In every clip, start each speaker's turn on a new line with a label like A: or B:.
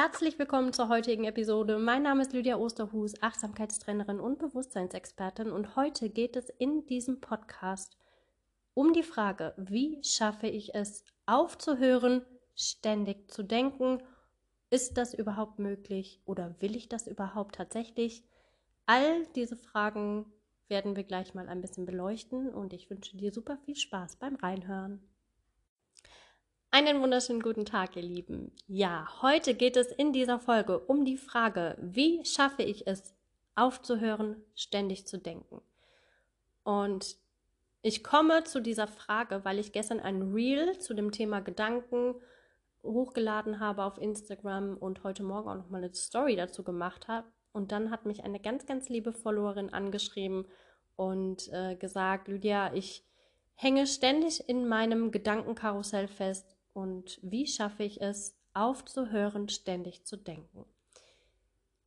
A: Herzlich willkommen zur heutigen Episode. Mein Name ist Lydia Osterhus, Achtsamkeitstrainerin und Bewusstseinsexpertin und heute geht es in diesem Podcast um die Frage, wie schaffe ich es aufzuhören, ständig zu denken? Ist das überhaupt möglich oder will ich das überhaupt tatsächlich? All diese Fragen werden wir gleich mal ein bisschen beleuchten und ich wünsche dir super viel Spaß beim Reinhören. Einen wunderschönen guten Tag, ihr Lieben. Ja, heute geht es in dieser Folge um die Frage, wie schaffe ich es, aufzuhören, ständig zu denken. Und ich komme zu dieser Frage, weil ich gestern ein Reel zu dem Thema Gedanken hochgeladen habe auf Instagram und heute Morgen auch noch mal eine Story dazu gemacht habe. Und dann hat mich eine ganz, ganz liebe Followerin angeschrieben und äh, gesagt, Lydia, ich hänge ständig in meinem Gedankenkarussell fest und wie schaffe ich es, aufzuhören, ständig zu denken.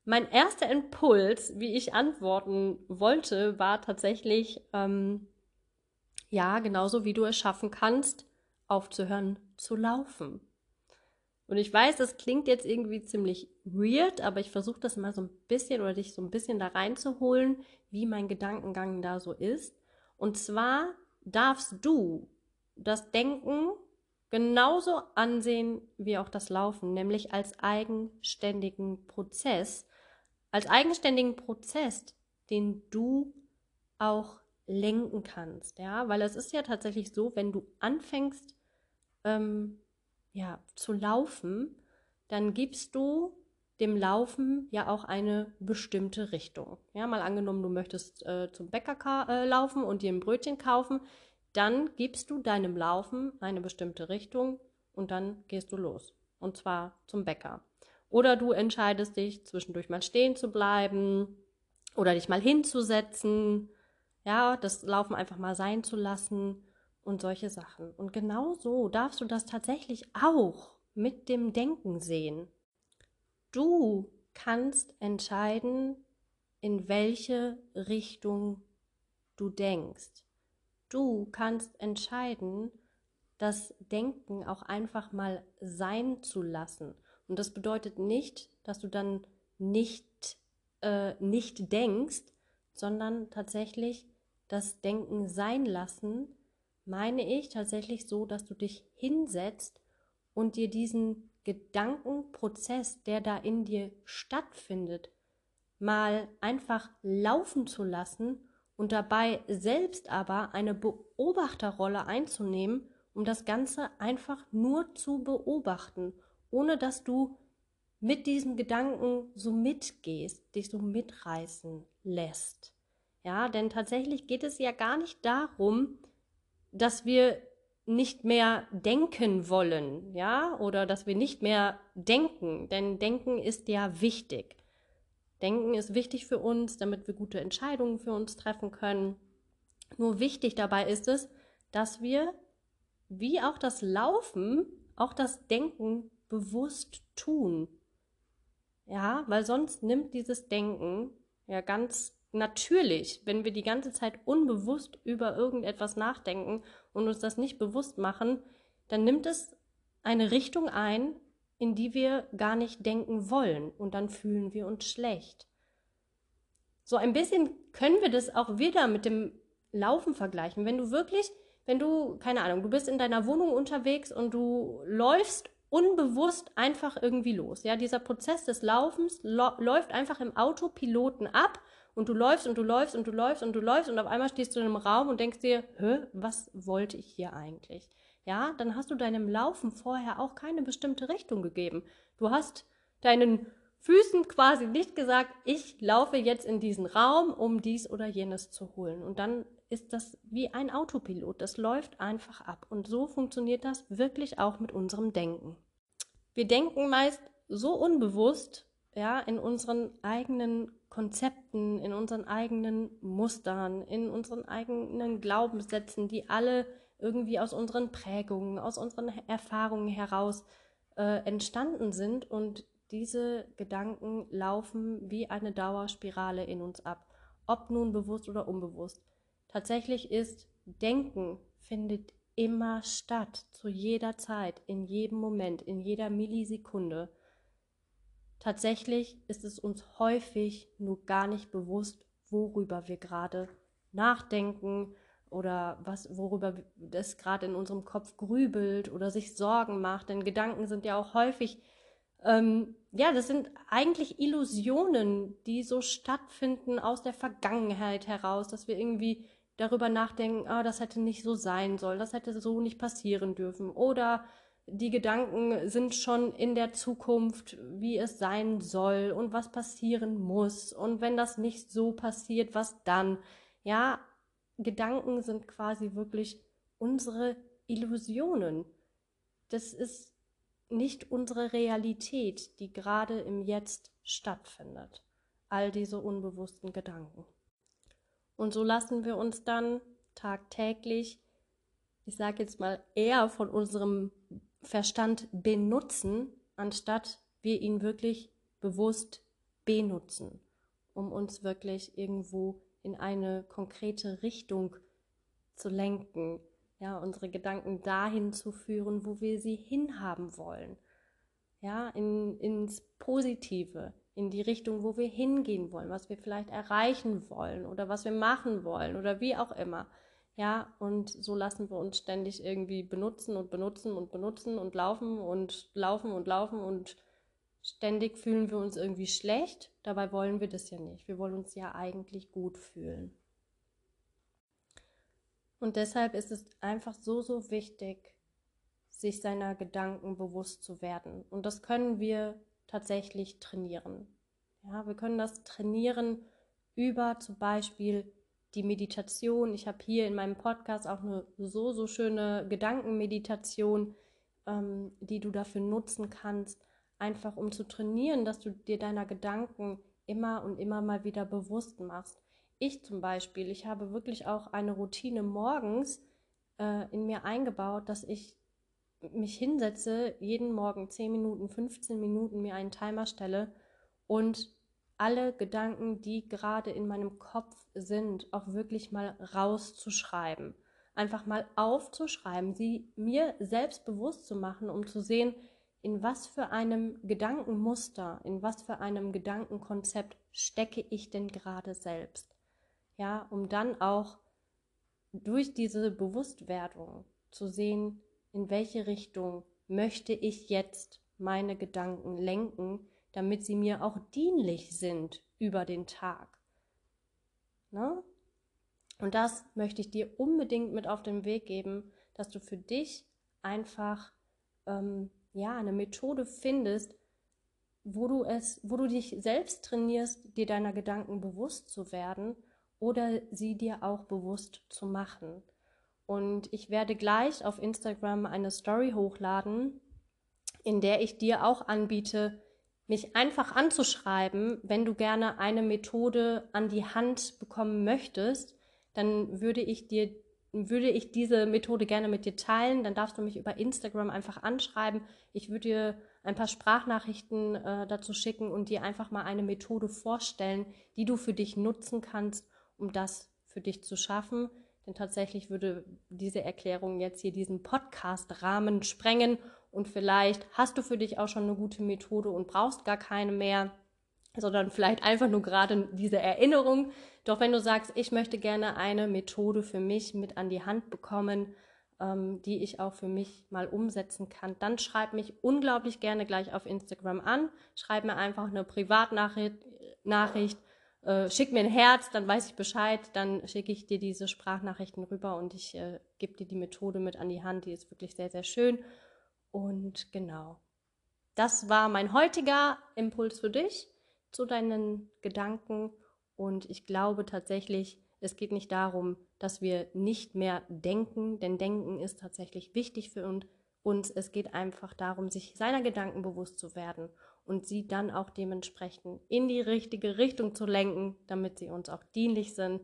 A: Mein erster Impuls, wie ich antworten wollte, war tatsächlich, ähm, ja, genauso wie du es schaffen kannst, aufzuhören zu laufen. Und ich weiß, das klingt jetzt irgendwie ziemlich weird, aber ich versuche das mal so ein bisschen oder dich so ein bisschen da reinzuholen, wie mein Gedankengang da so ist. Und zwar darfst du das Denken genauso ansehen wie auch das Laufen, nämlich als eigenständigen Prozess, als eigenständigen Prozess, den du auch lenken kannst, ja, weil es ist ja tatsächlich so, wenn du anfängst, ähm, ja, zu laufen, dann gibst du dem Laufen ja auch eine bestimmte Richtung. Ja, mal angenommen, du möchtest äh, zum Bäcker äh, laufen und dir ein Brötchen kaufen, dann gibst du deinem Laufen eine bestimmte Richtung und dann gehst du los. Und zwar zum Bäcker. Oder du entscheidest dich, zwischendurch mal stehen zu bleiben oder dich mal hinzusetzen. Ja, das Laufen einfach mal sein zu lassen und solche Sachen. Und genau so darfst du das tatsächlich auch mit dem Denken sehen. Du kannst entscheiden, in welche Richtung du denkst. Du kannst entscheiden, das Denken auch einfach mal sein zu lassen. Und das bedeutet nicht, dass du dann nicht, äh, nicht denkst, sondern tatsächlich das Denken sein lassen, meine ich tatsächlich so, dass du dich hinsetzt und dir diesen Gedankenprozess, der da in dir stattfindet, mal einfach laufen zu lassen und dabei selbst aber eine Beobachterrolle einzunehmen, um das Ganze einfach nur zu beobachten, ohne dass du mit diesem Gedanken so mitgehst, dich so mitreißen lässt. Ja, denn tatsächlich geht es ja gar nicht darum, dass wir nicht mehr denken wollen, ja, oder dass wir nicht mehr denken, denn Denken ist ja wichtig. Denken ist wichtig für uns, damit wir gute Entscheidungen für uns treffen können. Nur wichtig dabei ist es, dass wir, wie auch das Laufen, auch das Denken bewusst tun. Ja, weil sonst nimmt dieses Denken ja ganz natürlich, wenn wir die ganze Zeit unbewusst über irgendetwas nachdenken und uns das nicht bewusst machen, dann nimmt es eine Richtung ein, in die wir gar nicht denken wollen und dann fühlen wir uns schlecht. So ein bisschen können wir das auch wieder mit dem Laufen vergleichen. Wenn du wirklich, wenn du, keine Ahnung, du bist in deiner Wohnung unterwegs und du läufst unbewusst einfach irgendwie los. Ja, dieser Prozess des Laufens läuft einfach im Autopiloten ab und du läufst und du läufst und du läufst und du läufst und auf einmal stehst du in einem Raum und denkst dir, Hä, was wollte ich hier eigentlich? Ja, dann hast du deinem Laufen vorher auch keine bestimmte Richtung gegeben. Du hast deinen Füßen quasi nicht gesagt, ich laufe jetzt in diesen Raum, um dies oder jenes zu holen. Und dann ist das wie ein Autopilot. Das läuft einfach ab. Und so funktioniert das wirklich auch mit unserem Denken. Wir denken meist so unbewusst, ja, in unseren eigenen Konzepten, in unseren eigenen Mustern, in unseren eigenen Glaubenssätzen, die alle irgendwie aus unseren Prägungen, aus unseren Erfahrungen heraus äh, entstanden sind und diese Gedanken laufen wie eine Dauerspirale in uns ab, ob nun bewusst oder unbewusst. Tatsächlich ist Denken findet immer statt, zu jeder Zeit, in jedem Moment, in jeder Millisekunde. tatsächlich ist es uns häufig nur gar nicht bewusst, worüber wir gerade nachdenken oder was, worüber das gerade in unserem Kopf grübelt oder sich Sorgen macht. Denn Gedanken sind ja auch häufig, ähm, ja, das sind eigentlich Illusionen, die so stattfinden aus der Vergangenheit heraus, dass wir irgendwie darüber nachdenken, ah, das hätte nicht so sein sollen, das hätte so nicht passieren dürfen. Oder die Gedanken sind schon in der Zukunft, wie es sein soll und was passieren muss. Und wenn das nicht so passiert, was dann? Ja, Gedanken sind quasi wirklich unsere Illusionen. Das ist nicht unsere Realität, die gerade im Jetzt stattfindet. All diese unbewussten Gedanken. Und so lassen wir uns dann tagtäglich, ich sage jetzt mal, eher von unserem Verstand benutzen, anstatt wir ihn wirklich bewusst benutzen, um uns wirklich irgendwo in eine konkrete Richtung zu lenken, ja, unsere Gedanken dahin zu führen, wo wir sie hinhaben wollen, ja, in, ins Positive, in die Richtung, wo wir hingehen wollen, was wir vielleicht erreichen wollen oder was wir machen wollen oder wie auch immer. Ja, und so lassen wir uns ständig irgendwie benutzen und benutzen und benutzen und laufen und laufen und laufen und ständig fühlen wir uns irgendwie schlecht. Dabei wollen wir das ja nicht. Wir wollen uns ja eigentlich gut fühlen. Und deshalb ist es einfach so, so wichtig, sich seiner Gedanken bewusst zu werden. Und das können wir tatsächlich trainieren. Ja, wir können das trainieren über zum Beispiel die Meditation. Ich habe hier in meinem Podcast auch eine so, so schöne Gedankenmeditation, ähm, die du dafür nutzen kannst, einfach um zu trainieren, dass du dir deiner Gedanken immer und immer mal wieder bewusst machst. Ich zum Beispiel, ich habe wirklich auch eine Routine morgens äh, in mir eingebaut, dass ich mich hinsetze, jeden Morgen 10 Minuten, 15 Minuten mir einen Timer stelle und alle Gedanken, die gerade in meinem Kopf sind, auch wirklich mal rauszuschreiben. Einfach mal aufzuschreiben, sie mir selbst bewusst zu machen, um zu sehen, in was für einem Gedankenmuster, in was für einem Gedankenkonzept stecke ich denn gerade selbst. Ja, um dann auch durch diese Bewusstwerdung zu sehen, in welche Richtung möchte ich jetzt meine Gedanken lenken, damit sie mir auch dienlich sind über den Tag. Ne? Und das möchte ich dir unbedingt mit auf den Weg geben, dass du für dich einfach ähm, ja eine Methode findest, wo du es, wo du dich selbst trainierst, dir deiner Gedanken bewusst zu werden oder sie dir auch bewusst zu machen. Und ich werde gleich auf Instagram eine Story hochladen, in der ich dir auch anbiete, mich einfach anzuschreiben, wenn du gerne eine Methode an die Hand bekommen möchtest, dann würde ich dir würde ich diese Methode gerne mit dir teilen, dann darfst du mich über Instagram einfach anschreiben. Ich würde dir ein paar Sprachnachrichten äh, dazu schicken und dir einfach mal eine Methode vorstellen, die du für dich nutzen kannst, um das für dich zu schaffen. Denn tatsächlich würde diese Erklärung jetzt hier diesen Podcast-Rahmen sprengen und vielleicht hast du für dich auch schon eine gute Methode und brauchst gar keine mehr, sondern vielleicht einfach nur gerade diese Erinnerung. Doch wenn du sagst, ich möchte gerne eine Methode für mich mit an die Hand bekommen, ähm, die ich auch für mich mal umsetzen kann, dann schreib mich unglaublich gerne gleich auf Instagram an. Schreib mir einfach eine Privatnachricht, Nachricht, äh, schick mir ein Herz, dann weiß ich Bescheid, dann schicke ich dir diese Sprachnachrichten rüber und ich äh, gebe dir die Methode mit an die Hand. Die ist wirklich sehr, sehr schön und genau, das war mein heutiger Impuls für dich zu deinen Gedanken. Und ich glaube tatsächlich, es geht nicht darum, dass wir nicht mehr denken, denn Denken ist tatsächlich wichtig für uns. Es geht einfach darum, sich seiner Gedanken bewusst zu werden und sie dann auch dementsprechend in die richtige Richtung zu lenken, damit sie uns auch dienlich sind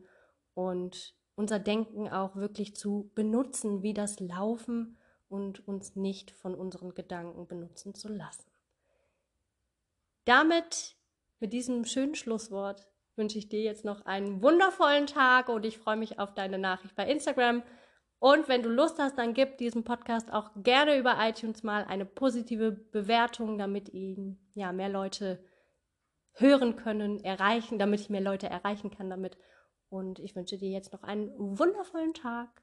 A: und unser Denken auch wirklich zu benutzen, wie das Laufen und uns nicht von unseren Gedanken benutzen zu lassen. Damit, mit diesem schönen Schlusswort, wünsche ich dir jetzt noch einen wundervollen Tag und ich freue mich auf deine Nachricht bei Instagram Und wenn du Lust hast, dann gib diesem Podcast auch gerne über iTunes mal eine positive Bewertung, damit ihn ja mehr Leute hören können, erreichen, damit ich mehr Leute erreichen kann damit. Und ich wünsche dir jetzt noch einen wundervollen Tag.